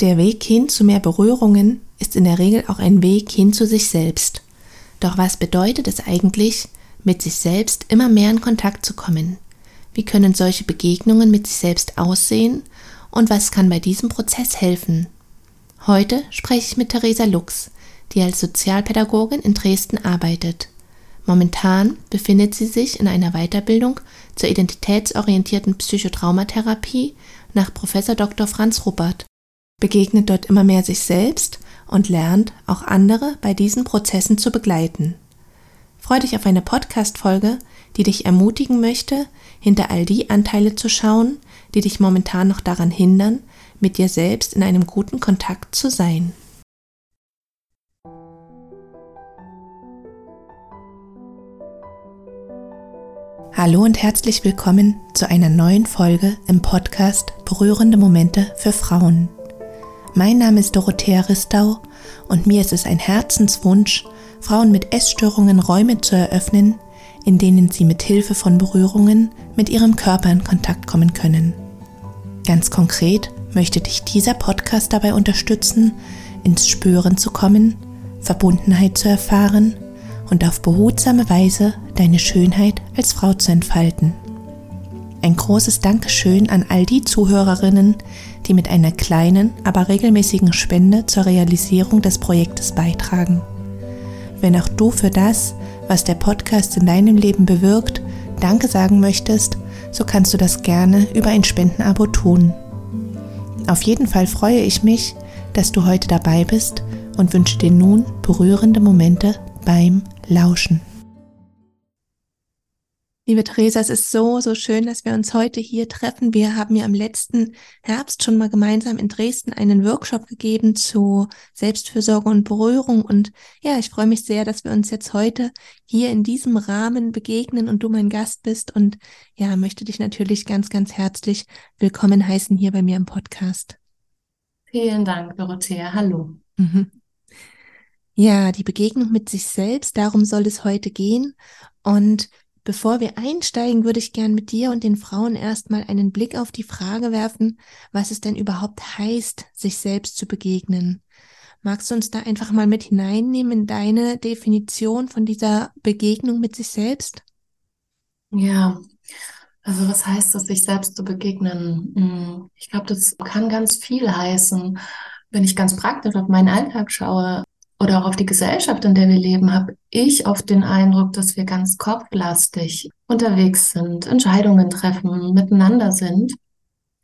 Der Weg hin zu mehr Berührungen ist in der Regel auch ein Weg hin zu sich selbst. Doch was bedeutet es eigentlich, mit sich selbst immer mehr in Kontakt zu kommen? Wie können solche Begegnungen mit sich selbst aussehen und was kann bei diesem Prozess helfen? Heute spreche ich mit Theresa Lux, die als Sozialpädagogin in Dresden arbeitet. Momentan befindet sie sich in einer Weiterbildung zur identitätsorientierten Psychotraumatherapie nach Prof. Dr. Franz Ruppert, begegnet dort immer mehr sich selbst und lernt, auch andere bei diesen Prozessen zu begleiten. Freu dich auf eine Podcast-Folge, die dich ermutigen möchte, hinter all die Anteile zu schauen, die dich momentan noch daran hindern, mit dir selbst in einem guten Kontakt zu sein. Hallo und herzlich willkommen zu einer neuen Folge im Podcast Berührende Momente für Frauen. Mein Name ist Dorothea Ristau und mir ist es ein Herzenswunsch, Frauen mit Essstörungen Räume zu eröffnen, in denen sie mit Hilfe von Berührungen mit ihrem Körper in Kontakt kommen können. Ganz konkret möchte dich dieser Podcast dabei unterstützen, ins Spüren zu kommen, Verbundenheit zu erfahren und auf behutsame Weise deine Schönheit als Frau zu entfalten. Ein großes Dankeschön an all die Zuhörerinnen, die mit einer kleinen, aber regelmäßigen Spende zur Realisierung des Projektes beitragen. Wenn auch du für das, was der Podcast in deinem Leben bewirkt, Danke sagen möchtest, so kannst du das gerne über ein Spendenabo tun. Auf jeden Fall freue ich mich, dass du heute dabei bist und wünsche dir nun berührende Momente beim Lauschen. Liebe Theresa, es ist so, so schön, dass wir uns heute hier treffen. Wir haben ja im letzten Herbst schon mal gemeinsam in Dresden einen Workshop gegeben zu Selbstfürsorge und Berührung. Und ja, ich freue mich sehr, dass wir uns jetzt heute hier in diesem Rahmen begegnen und du mein Gast bist. Und ja, möchte dich natürlich ganz, ganz herzlich willkommen heißen hier bei mir im Podcast. Vielen Dank, Dorothea. Hallo. Mhm. Ja, die Begegnung mit sich selbst, darum soll es heute gehen. Und bevor wir einsteigen, würde ich gern mit dir und den Frauen erstmal einen Blick auf die Frage werfen, was es denn überhaupt heißt, sich selbst zu begegnen. Magst du uns da einfach mal mit hineinnehmen in deine Definition von dieser Begegnung mit sich selbst? Ja, also was heißt es, sich selbst zu begegnen? Hm, ich glaube, das kann ganz viel heißen. Wenn ich ganz praktisch auf meinen Alltag schaue, oder auch auf die Gesellschaft, in der wir leben, habe ich oft den Eindruck, dass wir ganz kopflastig unterwegs sind, Entscheidungen treffen, miteinander sind,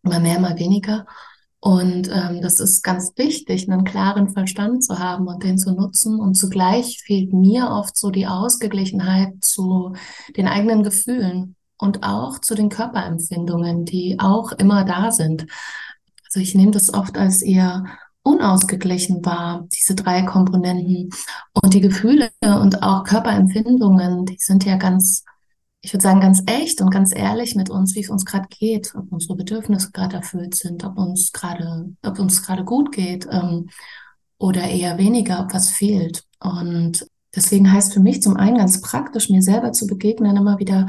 mal mehr, mal weniger. Und ähm, das ist ganz wichtig, einen klaren Verstand zu haben und den zu nutzen. Und zugleich fehlt mir oft so die Ausgeglichenheit zu den eigenen Gefühlen und auch zu den Körperempfindungen, die auch immer da sind. Also ich nehme das oft als eher unausgeglichen war, diese drei Komponenten. Und die Gefühle und auch Körperempfindungen, die sind ja ganz, ich würde sagen, ganz echt und ganz ehrlich mit uns, wie es uns gerade geht, ob unsere Bedürfnisse gerade erfüllt sind, ob uns gerade, ob uns gerade gut geht ähm, oder eher weniger, ob was fehlt. Und deswegen heißt für mich zum einen ganz praktisch, mir selber zu begegnen, immer wieder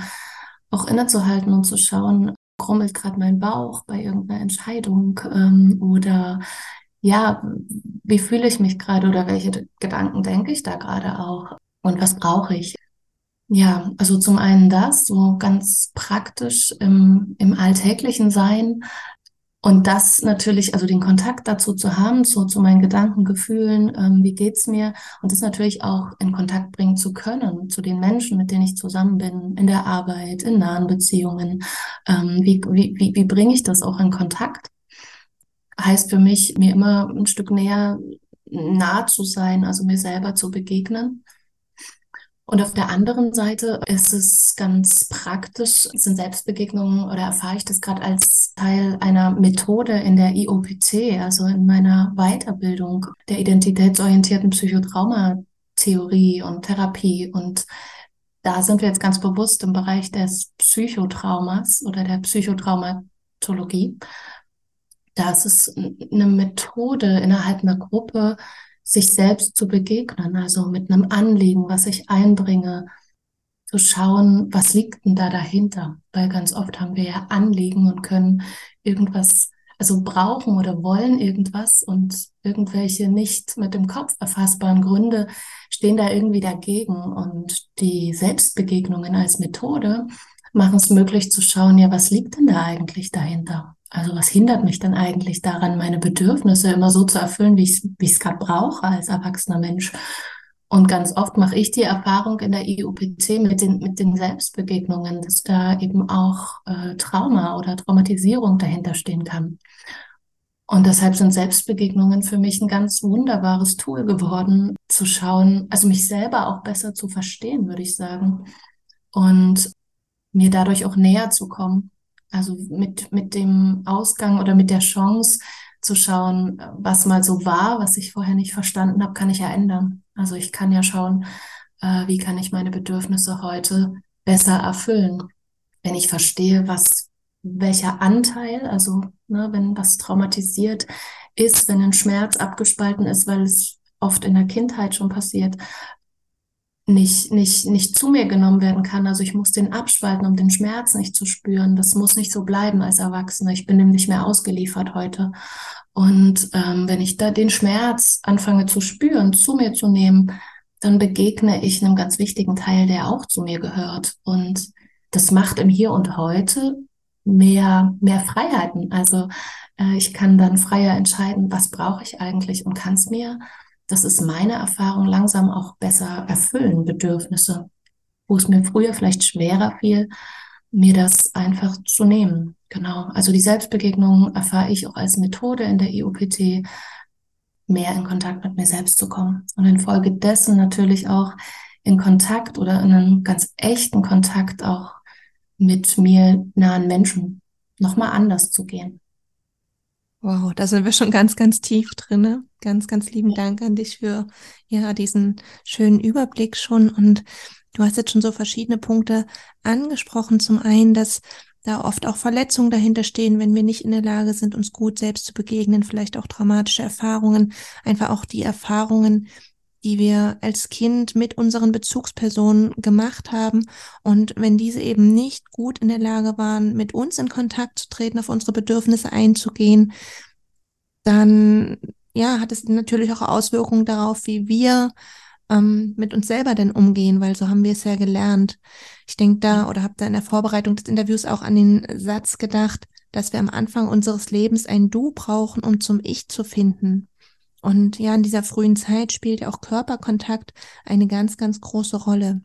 auch innezuhalten und zu schauen, krummelt gerade mein Bauch bei irgendeiner Entscheidung ähm, oder ja, wie fühle ich mich gerade oder welche Gedanken denke ich da gerade auch und was brauche ich? Ja, also zum einen das, so ganz praktisch im, im alltäglichen Sein und das natürlich, also den Kontakt dazu zu haben, so zu meinen Gedanken, Gefühlen, ähm, wie geht's mir und das natürlich auch in Kontakt bringen zu können zu den Menschen, mit denen ich zusammen bin, in der Arbeit, in nahen Beziehungen. Ähm, wie, wie, wie, wie bringe ich das auch in Kontakt? Heißt für mich, mir immer ein Stück näher nah zu sein, also mir selber zu begegnen. Und auf der anderen Seite ist es ganz praktisch, sind Selbstbegegnungen oder erfahre ich das gerade als Teil einer Methode in der IOPT, also in meiner Weiterbildung der identitätsorientierten Psychotraumatheorie und Therapie. Und da sind wir jetzt ganz bewusst im Bereich des Psychotraumas oder der Psychotraumatologie das ist eine Methode innerhalb einer Gruppe, sich selbst zu begegnen, also mit einem Anliegen, was ich einbringe, zu schauen, was liegt denn da dahinter? Weil ganz oft haben wir ja Anliegen und können irgendwas also brauchen oder wollen irgendwas und irgendwelche nicht mit dem Kopf erfassbaren Gründe stehen da irgendwie dagegen. Und die Selbstbegegnungen als Methode machen es möglich zu schauen, ja, was liegt denn da eigentlich dahinter? Also was hindert mich denn eigentlich daran, meine Bedürfnisse immer so zu erfüllen, wie ich es gerade brauche als erwachsener Mensch? Und ganz oft mache ich die Erfahrung in der IUPC mit den, mit den Selbstbegegnungen, dass da eben auch äh, Trauma oder Traumatisierung dahinter stehen kann. Und deshalb sind Selbstbegegnungen für mich ein ganz wunderbares Tool geworden, zu schauen, also mich selber auch besser zu verstehen, würde ich sagen. Und mir dadurch auch näher zu kommen. Also mit, mit dem Ausgang oder mit der Chance zu schauen, was mal so war, was ich vorher nicht verstanden habe, kann ich ja ändern. Also ich kann ja schauen, äh, wie kann ich meine Bedürfnisse heute besser erfüllen. Wenn ich verstehe, was, welcher Anteil, also ne, wenn was traumatisiert ist, wenn ein Schmerz abgespalten ist, weil es oft in der Kindheit schon passiert, nicht, nicht, nicht zu mir genommen werden kann. Also ich muss den abspalten, um den Schmerz nicht zu spüren. Das muss nicht so bleiben als Erwachsene. Ich bin dem nicht mehr ausgeliefert heute. Und ähm, wenn ich da den Schmerz anfange zu spüren, zu mir zu nehmen, dann begegne ich einem ganz wichtigen Teil, der auch zu mir gehört. Und das macht im Hier und Heute mehr, mehr Freiheiten. Also äh, ich kann dann freier entscheiden, was brauche ich eigentlich und kann es mir das ist meine Erfahrung, langsam auch besser erfüllen, Bedürfnisse, wo es mir früher vielleicht schwerer fiel, mir das einfach zu nehmen. Genau. Also die Selbstbegegnung erfahre ich auch als Methode in der EOPT, mehr in Kontakt mit mir selbst zu kommen und infolgedessen natürlich auch in Kontakt oder in einen ganz echten Kontakt auch mit mir nahen Menschen nochmal anders zu gehen. Wow, da sind wir schon ganz, ganz tief drinne. Ganz, ganz lieben Dank an dich für ja diesen schönen Überblick schon. Und du hast jetzt schon so verschiedene Punkte angesprochen. Zum einen, dass da oft auch Verletzungen dahinter stehen, wenn wir nicht in der Lage sind, uns gut selbst zu begegnen, vielleicht auch traumatische Erfahrungen, einfach auch die Erfahrungen, die wir als Kind mit unseren Bezugspersonen gemacht haben. Und wenn diese eben nicht gut in der Lage waren, mit uns in Kontakt zu treten, auf unsere Bedürfnisse einzugehen, dann ja, hat es natürlich auch Auswirkungen darauf, wie wir ähm, mit uns selber denn umgehen, weil so haben wir es ja gelernt. Ich denke da oder habe da in der Vorbereitung des Interviews auch an den Satz gedacht, dass wir am Anfang unseres Lebens ein Du brauchen, um zum Ich zu finden. Und ja, in dieser frühen Zeit spielt auch Körperkontakt eine ganz, ganz große Rolle.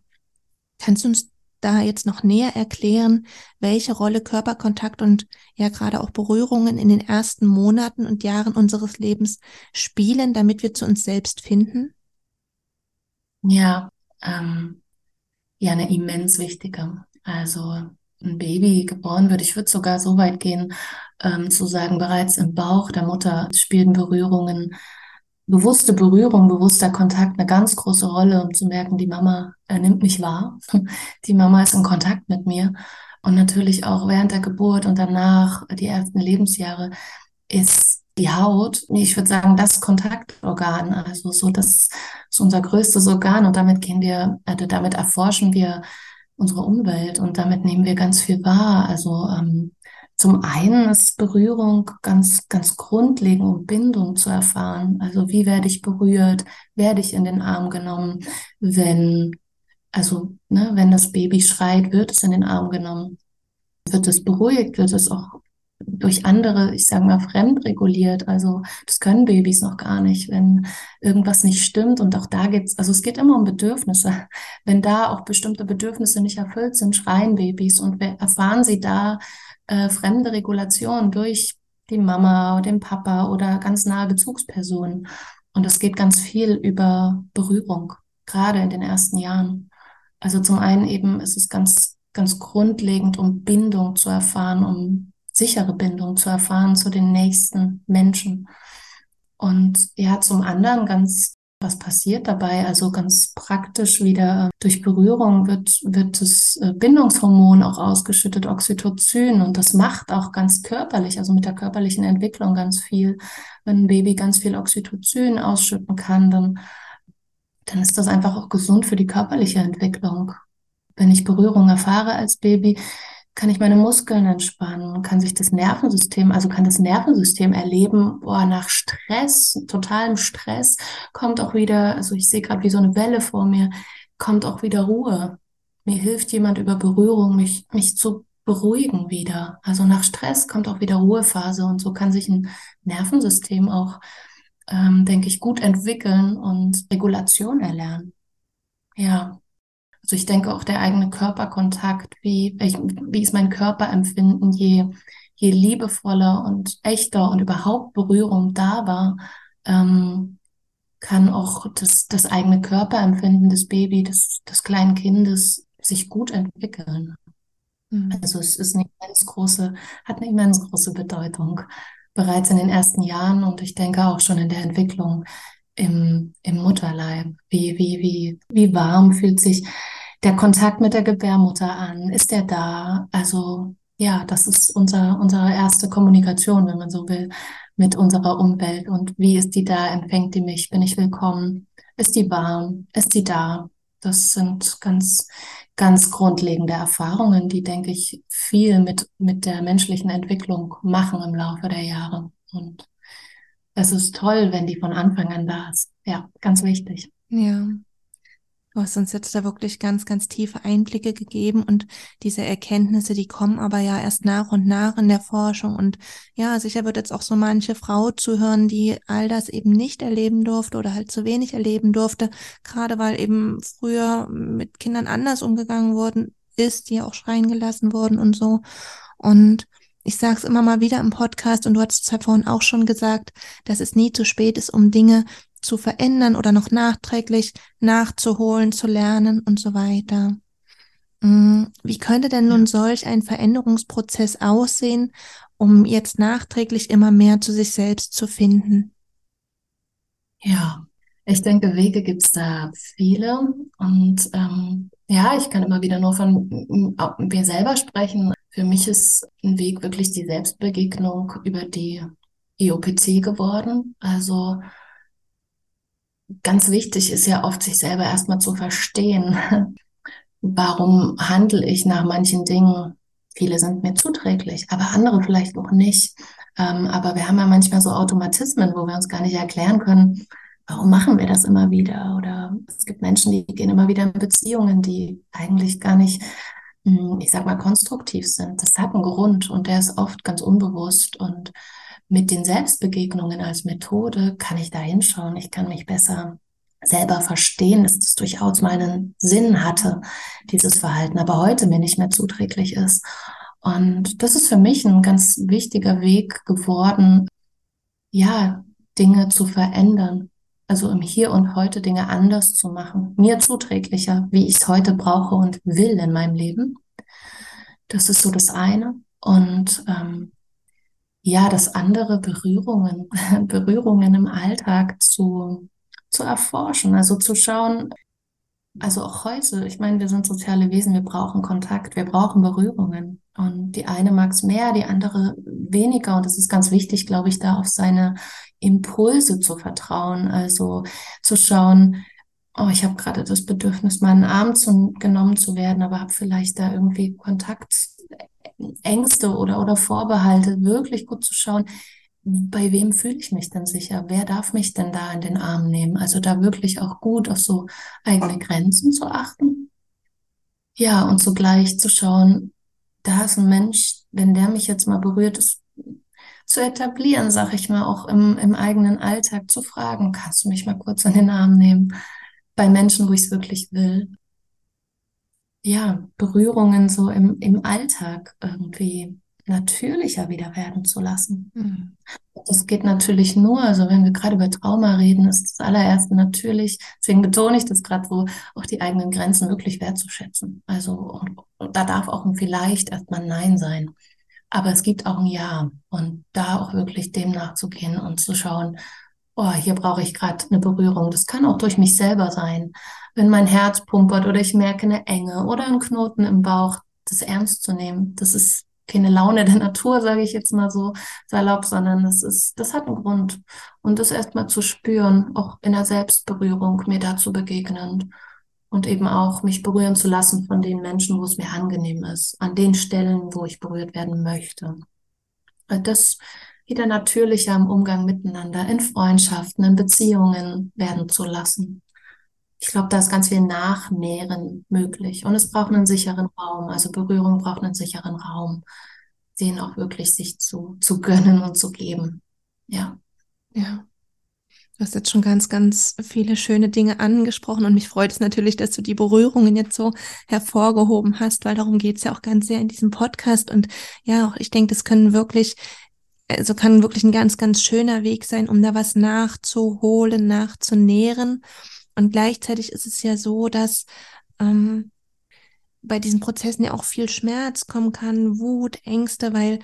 Kannst du uns da jetzt noch näher erklären, welche Rolle Körperkontakt und ja gerade auch Berührungen in den ersten Monaten und Jahren unseres Lebens spielen, damit wir zu uns selbst finden? Ja, ähm, ja, eine immens wichtige. Also ein Baby geboren wird, ich würde sogar so weit gehen, ähm, zu sagen, bereits im Bauch der Mutter spielen Berührungen bewusste Berührung, bewusster Kontakt eine ganz große Rolle, um zu merken, die Mama äh, nimmt mich wahr. Die Mama ist in Kontakt mit mir. Und natürlich auch während der Geburt und danach, die ersten Lebensjahre, ist die Haut, ich würde sagen, das Kontaktorgan. Also so, das ist unser größtes Organ und damit gehen wir, also damit erforschen wir unsere Umwelt und damit nehmen wir ganz viel wahr. Also ähm, zum einen ist Berührung ganz, ganz grundlegend, um Bindung zu erfahren. Also wie werde ich berührt? Werde ich in den Arm genommen? Wenn, also, ne, wenn das Baby schreit, wird es in den Arm genommen? Wird es beruhigt? Wird es auch durch andere, ich sage mal, fremdreguliert. Also das können Babys noch gar nicht, wenn irgendwas nicht stimmt. Und auch da geht's, also es geht immer um Bedürfnisse. Wenn da auch bestimmte Bedürfnisse nicht erfüllt sind, schreien Babys und erfahren sie da äh, fremde Regulation durch die Mama oder den Papa oder ganz nahe Bezugspersonen. Und es geht ganz viel über Berührung, gerade in den ersten Jahren. Also zum einen eben ist es ganz, ganz grundlegend, um Bindung zu erfahren, um sichere Bindung zu erfahren zu den nächsten Menschen. Und ja, zum anderen ganz was passiert dabei? Also ganz praktisch wieder durch Berührung wird, wird das äh, Bindungshormon auch ausgeschüttet, Oxytocin. Und das macht auch ganz körperlich, also mit der körperlichen Entwicklung ganz viel. Wenn ein Baby ganz viel Oxytocin ausschütten kann, dann, dann ist das einfach auch gesund für die körperliche Entwicklung. Wenn ich Berührung erfahre als Baby, kann ich meine Muskeln entspannen, kann sich das Nervensystem, also kann das Nervensystem erleben, boah, nach Stress, totalem Stress, kommt auch wieder, also ich sehe gerade wie so eine Welle vor mir, kommt auch wieder Ruhe. Mir hilft jemand über Berührung, mich, mich zu beruhigen wieder. Also nach Stress kommt auch wieder Ruhephase und so kann sich ein Nervensystem auch, ähm, denke ich, gut entwickeln und Regulation erlernen. Ja. Also ich denke auch der eigene Körperkontakt, wie, wie ist mein Körperempfinden, je, je liebevoller und echter und überhaupt Berührung da war, ähm, kann auch das, das eigene Körperempfinden des Baby, des, des kleinen Kindes sich gut entwickeln. Mhm. Also es ist eine immens große, hat eine immens große Bedeutung bereits in den ersten Jahren und ich denke auch schon in der Entwicklung im, im Mutterleib. Wie, wie, wie, wie warm fühlt sich der Kontakt mit der Gebärmutter an? Ist der da? Also ja, das ist unser, unsere erste Kommunikation, wenn man so will, mit unserer Umwelt. Und wie ist die da? Empfängt die mich? Bin ich willkommen? Ist die warm? Ist die da? Das sind ganz, ganz grundlegende Erfahrungen, die, denke ich, viel mit, mit der menschlichen Entwicklung machen im Laufe der Jahre. Und es ist toll, wenn die von Anfang an da ist. Ja, ganz wichtig. Ja. Du hast uns jetzt da wirklich ganz, ganz tiefe Einblicke gegeben und diese Erkenntnisse, die kommen aber ja erst nach und nach in der Forschung. Und ja, sicher wird jetzt auch so manche Frau zuhören, die all das eben nicht erleben durfte oder halt zu wenig erleben durfte, gerade weil eben früher mit Kindern anders umgegangen worden ist, die auch schreien gelassen wurden und so. Und ich sage es immer mal wieder im Podcast und du hattest es vorhin auch schon gesagt, dass es nie zu spät ist, um Dinge zu verändern oder noch nachträglich nachzuholen, zu lernen und so weiter. Mm, wie könnte denn nun solch ein Veränderungsprozess aussehen, um jetzt nachträglich immer mehr zu sich selbst zu finden? Ja, ich denke, Wege gibt es da viele. Und ähm, ja, ich kann immer wieder nur von mir selber sprechen. Für mich ist ein Weg wirklich die Selbstbegegnung über die IOPC geworden. Also ganz wichtig ist ja oft, sich selber erstmal zu verstehen. Warum handle ich nach manchen Dingen? Viele sind mir zuträglich, aber andere vielleicht auch nicht. Ähm, aber wir haben ja manchmal so Automatismen, wo wir uns gar nicht erklären können, warum machen wir das immer wieder? Oder es gibt Menschen, die gehen immer wieder in Beziehungen, die eigentlich gar nicht, ich sag mal, konstruktiv sind. Das hat einen Grund und der ist oft ganz unbewusst und mit den Selbstbegegnungen als Methode kann ich da hinschauen. Ich kann mich besser selber verstehen, dass das durchaus meinen Sinn hatte, dieses Verhalten, aber heute mir nicht mehr zuträglich ist. Und das ist für mich ein ganz wichtiger Weg geworden, ja, Dinge zu verändern. Also im Hier und Heute Dinge anders zu machen, mir zuträglicher, wie ich es heute brauche und will in meinem Leben. Das ist so das eine. Und ähm, ja, das andere Berührungen, Berührungen im Alltag zu, zu erforschen, also zu schauen, also auch heute, ich meine, wir sind soziale Wesen, wir brauchen Kontakt, wir brauchen Berührungen. Und die eine mag es mehr, die andere weniger. Und es ist ganz wichtig, glaube ich, da auf seine Impulse zu vertrauen. Also zu schauen, oh, ich habe gerade das Bedürfnis, meinen Arm zu, genommen zu werden, aber habe vielleicht da irgendwie Kontakt Ängste oder, oder Vorbehalte, wirklich gut zu schauen, bei wem fühle ich mich denn sicher? Wer darf mich denn da in den Arm nehmen? Also da wirklich auch gut auf so eigene Grenzen zu achten. Ja, und zugleich zu schauen, da ist ein Mensch, wenn der mich jetzt mal berührt, ist zu etablieren, sag ich mal, auch im, im eigenen Alltag zu fragen, kannst du mich mal kurz in den Arm nehmen? Bei Menschen, wo ich es wirklich will ja, Berührungen so im, im Alltag irgendwie natürlicher wieder werden zu lassen. Mhm. Das geht natürlich nur, also wenn wir gerade über Trauma reden, ist das allererste natürlich, deswegen betone ich das gerade so, auch die eigenen Grenzen wirklich wertzuschätzen. Also und, und da darf auch ein vielleicht erstmal Nein sein. Aber es gibt auch ein Ja und da auch wirklich dem nachzugehen und zu schauen, oh, hier brauche ich gerade eine Berührung. Das kann auch durch mich selber sein wenn mein Herz pumpert oder ich merke eine Enge oder einen Knoten im Bauch, das ernst zu nehmen. Das ist keine Laune der Natur, sage ich jetzt mal so salopp, sondern das ist, das hat einen Grund. Und das erstmal zu spüren, auch in der Selbstberührung, mir dazu begegnen. Und eben auch mich berühren zu lassen von den Menschen, wo es mir angenehm ist, an den Stellen, wo ich berührt werden möchte. Das wieder natürlicher im Umgang miteinander, in Freundschaften, in Beziehungen werden zu lassen. Ich glaube, da ist ganz viel Nachnähren möglich. Und es braucht einen sicheren Raum. Also Berührung braucht einen sicheren Raum, den auch wirklich sich zu, zu gönnen und zu geben. Ja. Ja. Du hast jetzt schon ganz, ganz viele schöne Dinge angesprochen und mich freut es natürlich, dass du die Berührungen jetzt so hervorgehoben hast, weil darum geht es ja auch ganz sehr in diesem Podcast. Und ja, ich denke, das können wirklich, also kann wirklich ein ganz, ganz schöner Weg sein, um da was nachzuholen, nachzunähren. Und gleichzeitig ist es ja so, dass ähm, bei diesen Prozessen ja auch viel Schmerz kommen kann, Wut, Ängste, weil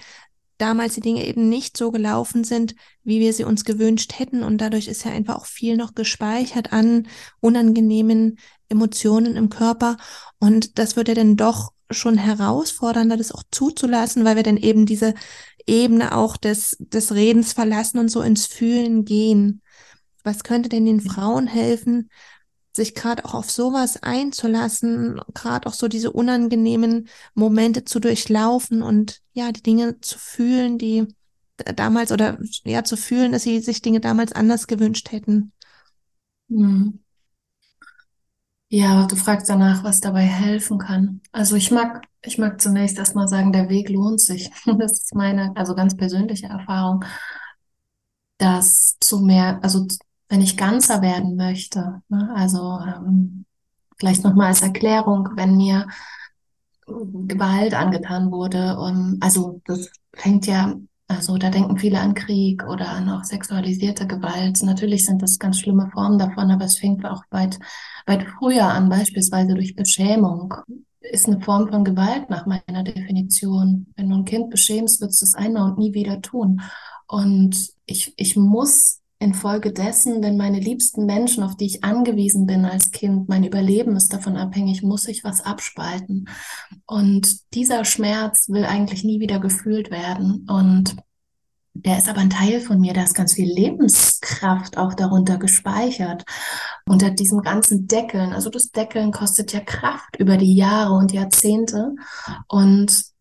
damals die Dinge eben nicht so gelaufen sind, wie wir sie uns gewünscht hätten. Und dadurch ist ja einfach auch viel noch gespeichert an unangenehmen Emotionen im Körper. Und das wird ja dann doch schon herausfordernder, das auch zuzulassen, weil wir dann eben diese Ebene auch des, des Redens verlassen und so ins Fühlen gehen. Was könnte denn den Frauen helfen, sich gerade auch auf sowas einzulassen, gerade auch so diese unangenehmen Momente zu durchlaufen und ja, die Dinge zu fühlen, die damals oder ja, zu fühlen, dass sie sich Dinge damals anders gewünscht hätten. Hm. Ja, du fragst danach, was dabei helfen kann. Also ich mag, ich mag zunächst erstmal sagen, der Weg lohnt sich. Das ist meine, also ganz persönliche Erfahrung, dass zu mehr, also wenn ich ganzer werden möchte. Ne? Also ähm, vielleicht nochmal als Erklärung, wenn mir Gewalt angetan wurde und also das fängt ja, also da denken viele an Krieg oder an auch sexualisierte Gewalt. Natürlich sind das ganz schlimme Formen davon, aber es fängt auch weit, weit früher an, beispielsweise durch Beschämung ist eine Form von Gewalt nach meiner Definition. Wenn du ein Kind beschämst, wird es das einmal und nie wieder tun. Und ich, ich muss infolgedessen, wenn meine liebsten Menschen, auf die ich angewiesen bin als Kind, mein Überleben ist davon abhängig, muss ich was abspalten. Und dieser Schmerz will eigentlich nie wieder gefühlt werden. Und der ist aber ein Teil von mir, da ist ganz viel Lebenskraft auch darunter gespeichert. Unter diesem ganzen Deckeln, also das Deckeln kostet ja Kraft über die Jahre und Jahrzehnte. Und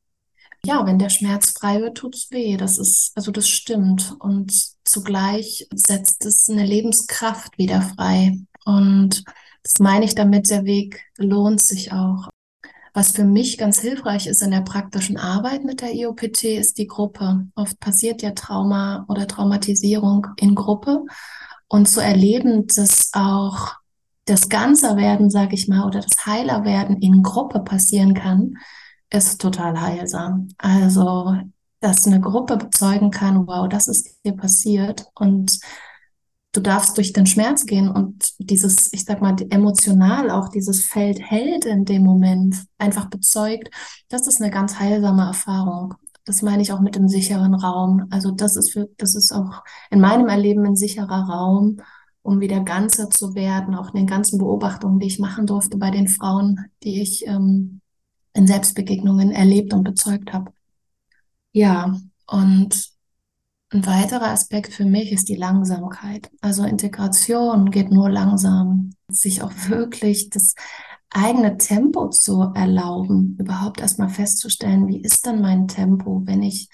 ja, wenn der Schmerz frei wird, tut's weh. Das ist, also das stimmt. Und zugleich setzt es eine Lebenskraft wieder frei. Und das meine ich damit, der Weg lohnt sich auch. Was für mich ganz hilfreich ist in der praktischen Arbeit mit der IOPT, ist die Gruppe. Oft passiert ja Trauma oder Traumatisierung in Gruppe. Und zu erleben, dass auch das Ganzerwerden, sage ich mal, oder das Heilerwerden in Gruppe passieren kann, ist total heilsam. Also, dass eine Gruppe bezeugen kann, wow, das ist dir passiert und du darfst durch den Schmerz gehen und dieses, ich sag mal, emotional auch dieses Feld hält in dem Moment, einfach bezeugt, das ist eine ganz heilsame Erfahrung. Das meine ich auch mit dem sicheren Raum. Also das ist für, das ist auch in meinem Erleben ein sicherer Raum, um wieder ganzer zu werden, auch in den ganzen Beobachtungen, die ich machen durfte bei den Frauen, die ich ähm, in Selbstbegegnungen erlebt und bezeugt habe. Ja, und ein weiterer Aspekt für mich ist die Langsamkeit. Also Integration geht nur langsam. Sich auch wirklich das eigene Tempo zu erlauben, überhaupt erstmal festzustellen, wie ist denn mein Tempo, wenn ich,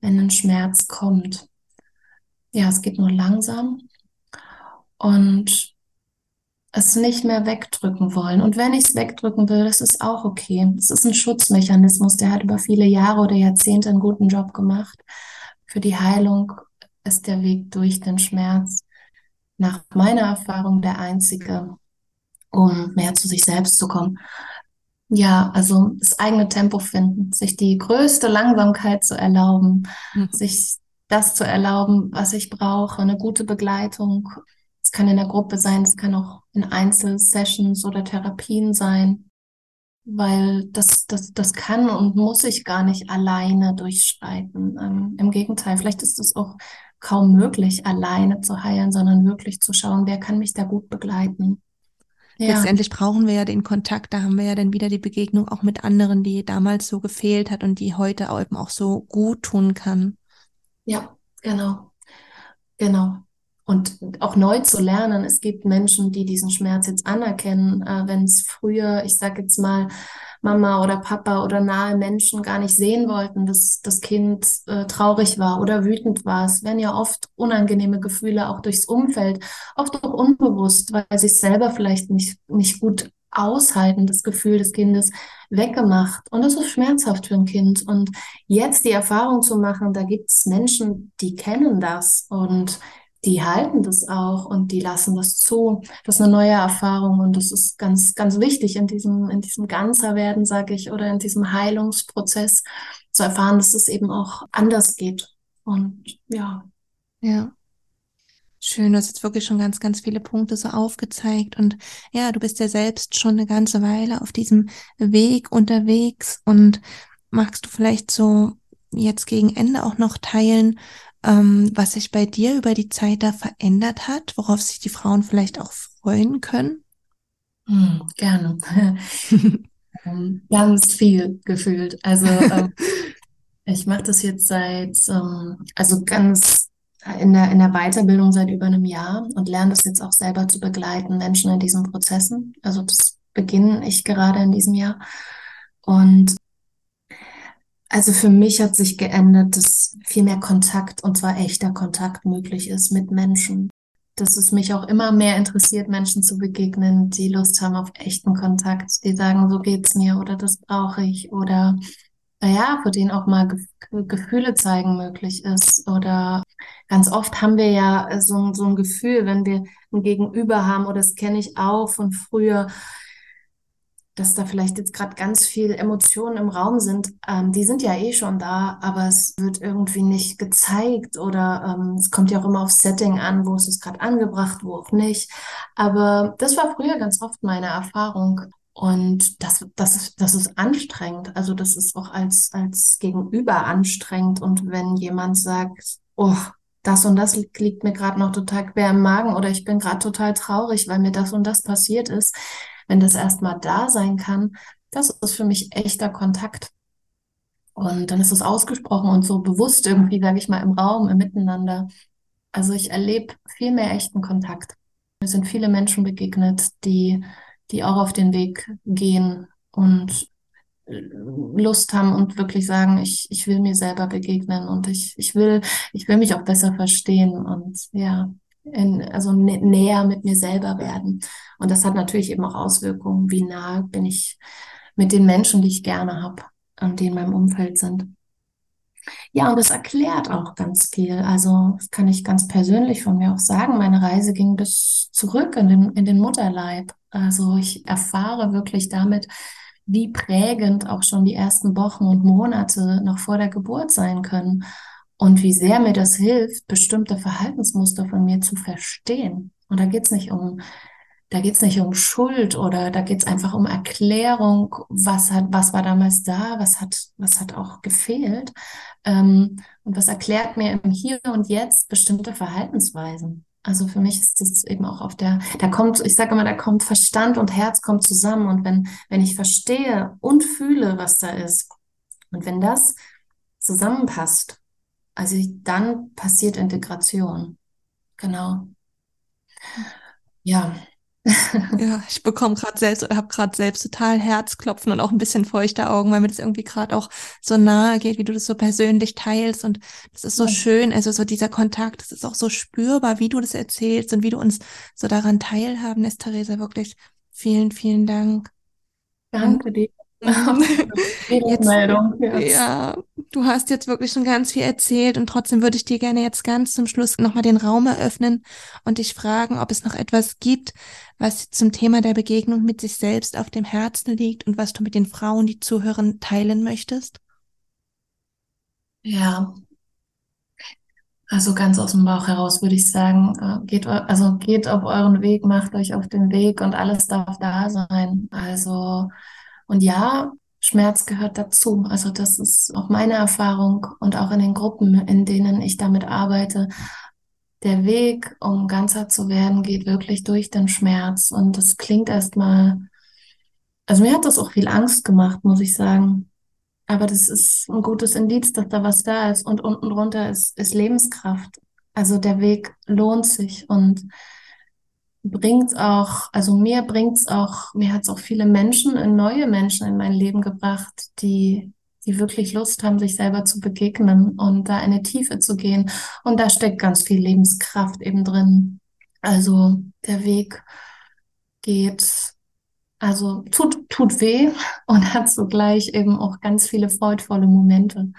wenn ein Schmerz kommt. Ja, es geht nur langsam. Und es nicht mehr wegdrücken wollen. Und wenn ich es wegdrücken will, das ist auch okay. Es ist ein Schutzmechanismus, der hat über viele Jahre oder Jahrzehnte einen guten Job gemacht. Für die Heilung ist der Weg durch den Schmerz nach meiner Erfahrung der einzige, um mehr zu sich selbst zu kommen. Ja, also das eigene Tempo finden, sich die größte Langsamkeit zu erlauben, mhm. sich das zu erlauben, was ich brauche, eine gute Begleitung, es kann in der Gruppe sein, es kann auch in Einzelsessions oder Therapien sein, weil das, das, das kann und muss ich gar nicht alleine durchschreiten. Ähm, Im Gegenteil, vielleicht ist es auch kaum möglich, alleine zu heilen, sondern wirklich zu schauen, wer kann mich da gut begleiten. Ja. Letztendlich brauchen wir ja den Kontakt, da haben wir ja dann wieder die Begegnung auch mit anderen, die damals so gefehlt hat und die heute eben auch so gut tun kann. Ja, genau. Genau. Und auch neu zu lernen. Es gibt Menschen, die diesen Schmerz jetzt anerkennen, äh, wenn es früher, ich sage jetzt mal, Mama oder Papa oder nahe Menschen gar nicht sehen wollten, dass das Kind äh, traurig war oder wütend war. Es werden ja oft unangenehme Gefühle auch durchs Umfeld, oft auch unbewusst, weil sie es selber vielleicht nicht, nicht gut aushalten, das Gefühl des Kindes weggemacht. Und das ist schmerzhaft für ein Kind. Und jetzt die Erfahrung zu machen, da gibt es Menschen, die kennen das und die halten das auch und die lassen das zu. Das ist eine neue Erfahrung und das ist ganz, ganz wichtig in diesem, in diesem Ganzerwerden, sage ich, oder in diesem Heilungsprozess zu erfahren, dass es eben auch anders geht. Und ja. Ja. Schön, du hast jetzt wirklich schon ganz, ganz viele Punkte so aufgezeigt. Und ja, du bist ja selbst schon eine ganze Weile auf diesem Weg unterwegs und magst du vielleicht so jetzt gegen Ende auch noch teilen, ähm, was sich bei dir über die Zeit da verändert hat, worauf sich die Frauen vielleicht auch freuen können? Hm, gerne. Ähm, ganz viel gefühlt. Also ähm, ich mache das jetzt seit, ähm, also ganz in der, in der Weiterbildung seit über einem Jahr und lerne das jetzt auch selber zu begleiten, Menschen in diesen Prozessen. Also das beginne ich gerade in diesem Jahr. Und also für mich hat sich geändert, dass viel mehr Kontakt und zwar echter Kontakt möglich ist mit Menschen. Dass es mich auch immer mehr interessiert, Menschen zu begegnen, die Lust haben auf echten Kontakt, die sagen, so geht's mir oder das brauche ich oder naja, für den auch mal Ge Gefühle zeigen möglich ist. Oder ganz oft haben wir ja so, so ein Gefühl, wenn wir ein Gegenüber haben, oder das kenne ich auch von früher, dass da vielleicht jetzt gerade ganz viel Emotionen im Raum sind. Ähm, die sind ja eh schon da, aber es wird irgendwie nicht gezeigt oder ähm, es kommt ja auch immer aufs Setting an, wo ist es gerade angebracht, wo auch nicht. Aber das war früher ganz oft meine Erfahrung. Und das, das, das ist anstrengend. Also das ist auch als, als Gegenüber anstrengend. Und wenn jemand sagt, oh, das und das liegt mir gerade noch total quer im Magen oder ich bin gerade total traurig, weil mir das und das passiert ist, wenn das erstmal da sein kann, das ist für mich echter Kontakt. Und dann ist es ausgesprochen und so bewusst irgendwie, sage ich mal, im Raum, im Miteinander. Also ich erlebe viel mehr echten Kontakt. Mir sind viele Menschen begegnet, die die auch auf den Weg gehen und Lust haben und wirklich sagen, ich, ich will mir selber begegnen und ich, ich will, ich will mich auch besser verstehen und ja, in, also nä näher mit mir selber werden. Und das hat natürlich eben auch Auswirkungen, wie nah bin ich mit den Menschen, die ich gerne habe und die in meinem Umfeld sind. Ja, und das erklärt auch ganz viel. Also, das kann ich ganz persönlich von mir auch sagen. Meine Reise ging bis zurück in den, in den Mutterleib. Also, ich erfahre wirklich damit, wie prägend auch schon die ersten Wochen und Monate noch vor der Geburt sein können und wie sehr mir das hilft, bestimmte Verhaltensmuster von mir zu verstehen. Und da geht es nicht um da geht es nicht um Schuld oder da geht es einfach um Erklärung, was hat, was war damals da, was hat, was hat auch gefehlt ähm, und was erklärt mir im Hier und Jetzt bestimmte Verhaltensweisen. Also für mich ist das eben auch auf der, da kommt, ich sage immer, da kommt Verstand und Herz kommt zusammen und wenn, wenn ich verstehe und fühle, was da ist und wenn das zusammenpasst, also dann passiert Integration. Genau. Ja, ja, ich bekomme gerade selbst oder habe gerade selbst total Herzklopfen und auch ein bisschen feuchte Augen, weil mir das irgendwie gerade auch so nahe geht, wie du das so persönlich teilst. Und das ist so ja. schön. Also so dieser Kontakt, das ist auch so spürbar, wie du das erzählst und wie du uns so daran teilhaben lässt, Theresa. Wirklich vielen, vielen Dank. Danke dir. jetzt, ja, du hast jetzt wirklich schon ganz viel erzählt und trotzdem würde ich dir gerne jetzt ganz zum Schluss nochmal den Raum eröffnen und dich fragen, ob es noch etwas gibt, was zum Thema der Begegnung mit sich selbst auf dem Herzen liegt und was du mit den Frauen, die zuhören, teilen möchtest. Ja, also ganz aus dem Bauch heraus würde ich sagen, äh, geht, also geht auf euren Weg, macht euch auf den Weg und alles darf da sein. Also und ja, Schmerz gehört dazu. Also das ist auch meine Erfahrung und auch in den Gruppen, in denen ich damit arbeite. Der Weg, um ganzer zu werden, geht wirklich durch den Schmerz. Und das klingt erstmal, also mir hat das auch viel Angst gemacht, muss ich sagen. Aber das ist ein gutes Indiz, dass da was da ist. Und unten drunter ist, ist Lebenskraft. Also der Weg lohnt sich und bringt auch, also mir bringt es auch, mir hat es auch viele Menschen, neue Menschen in mein Leben gebracht, die, die wirklich Lust haben, sich selber zu begegnen und da eine Tiefe zu gehen. Und da steckt ganz viel Lebenskraft eben drin. Also der Weg geht, also tut, tut weh und hat zugleich eben auch ganz viele freudvolle Momente.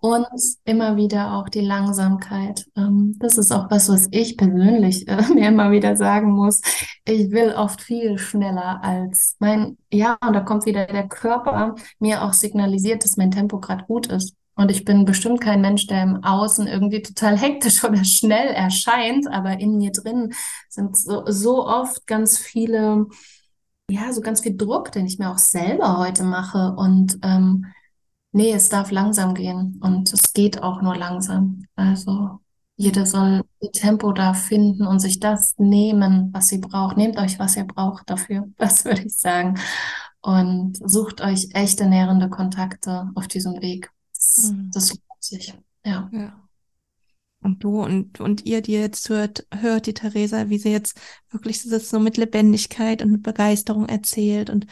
Und immer wieder auch die Langsamkeit. Ähm, das ist auch was, was ich persönlich äh, mir immer wieder sagen muss. Ich will oft viel schneller als mein, ja, und da kommt wieder der Körper mir auch signalisiert, dass mein Tempo gerade gut ist. Und ich bin bestimmt kein Mensch, der im Außen irgendwie total hektisch oder schnell erscheint, aber in mir drin sind so, so oft ganz viele, ja, so ganz viel Druck, den ich mir auch selber heute mache. Und ähm, Nee, es darf langsam gehen und es geht auch nur langsam. Also jeder soll ihr Tempo da finden und sich das nehmen, was sie braucht. Nehmt euch, was ihr braucht dafür, das würde ich sagen. Und sucht euch echte nährende Kontakte auf diesem Weg. Das, mhm. das lohnt sich. Ja. ja. Und du und, und ihr, die jetzt hört, hört die Theresa, wie sie jetzt wirklich das so mit Lebendigkeit und mit Begeisterung erzählt und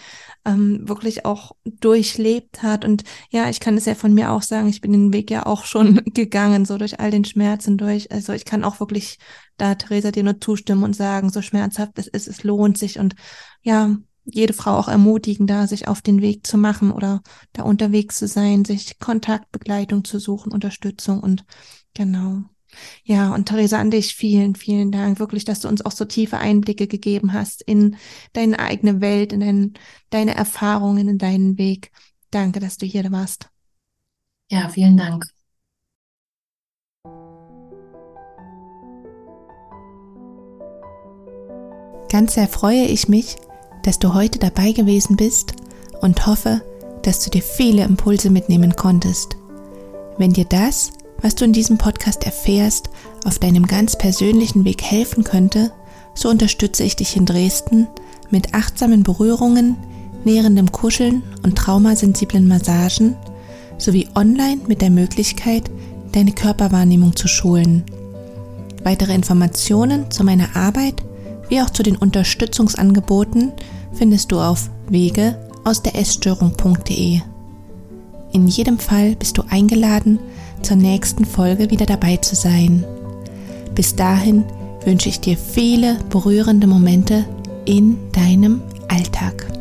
ähm, wirklich auch durchlebt hat. Und ja, ich kann es ja von mir auch sagen, ich bin den Weg ja auch schon gegangen, so durch all den Schmerzen durch. Also ich kann auch wirklich da, Theresa, dir nur zustimmen und sagen, so schmerzhaft es ist, es lohnt sich. Und ja, jede Frau auch ermutigen, da sich auf den Weg zu machen oder da unterwegs zu sein, sich Kontaktbegleitung zu suchen, Unterstützung und genau. Ja, und Theresa, an dich vielen, vielen Dank. Wirklich, dass du uns auch so tiefe Einblicke gegeben hast in deine eigene Welt, in dein, deine Erfahrungen, in deinen Weg. Danke, dass du hier warst. Ja, vielen Dank. Ganz sehr freue ich mich, dass du heute dabei gewesen bist und hoffe, dass du dir viele Impulse mitnehmen konntest. Wenn dir das was du in diesem Podcast erfährst, auf deinem ganz persönlichen Weg helfen könnte, so unterstütze ich dich in Dresden mit achtsamen Berührungen, nährendem Kuscheln und traumasensiblen Massagen sowie online mit der Möglichkeit, deine Körperwahrnehmung zu schulen. Weitere Informationen zu meiner Arbeit wie auch zu den Unterstützungsangeboten findest du auf wege aus der Essstörung.de. In jedem Fall bist du eingeladen, zur nächsten Folge wieder dabei zu sein. Bis dahin wünsche ich dir viele berührende Momente in deinem Alltag.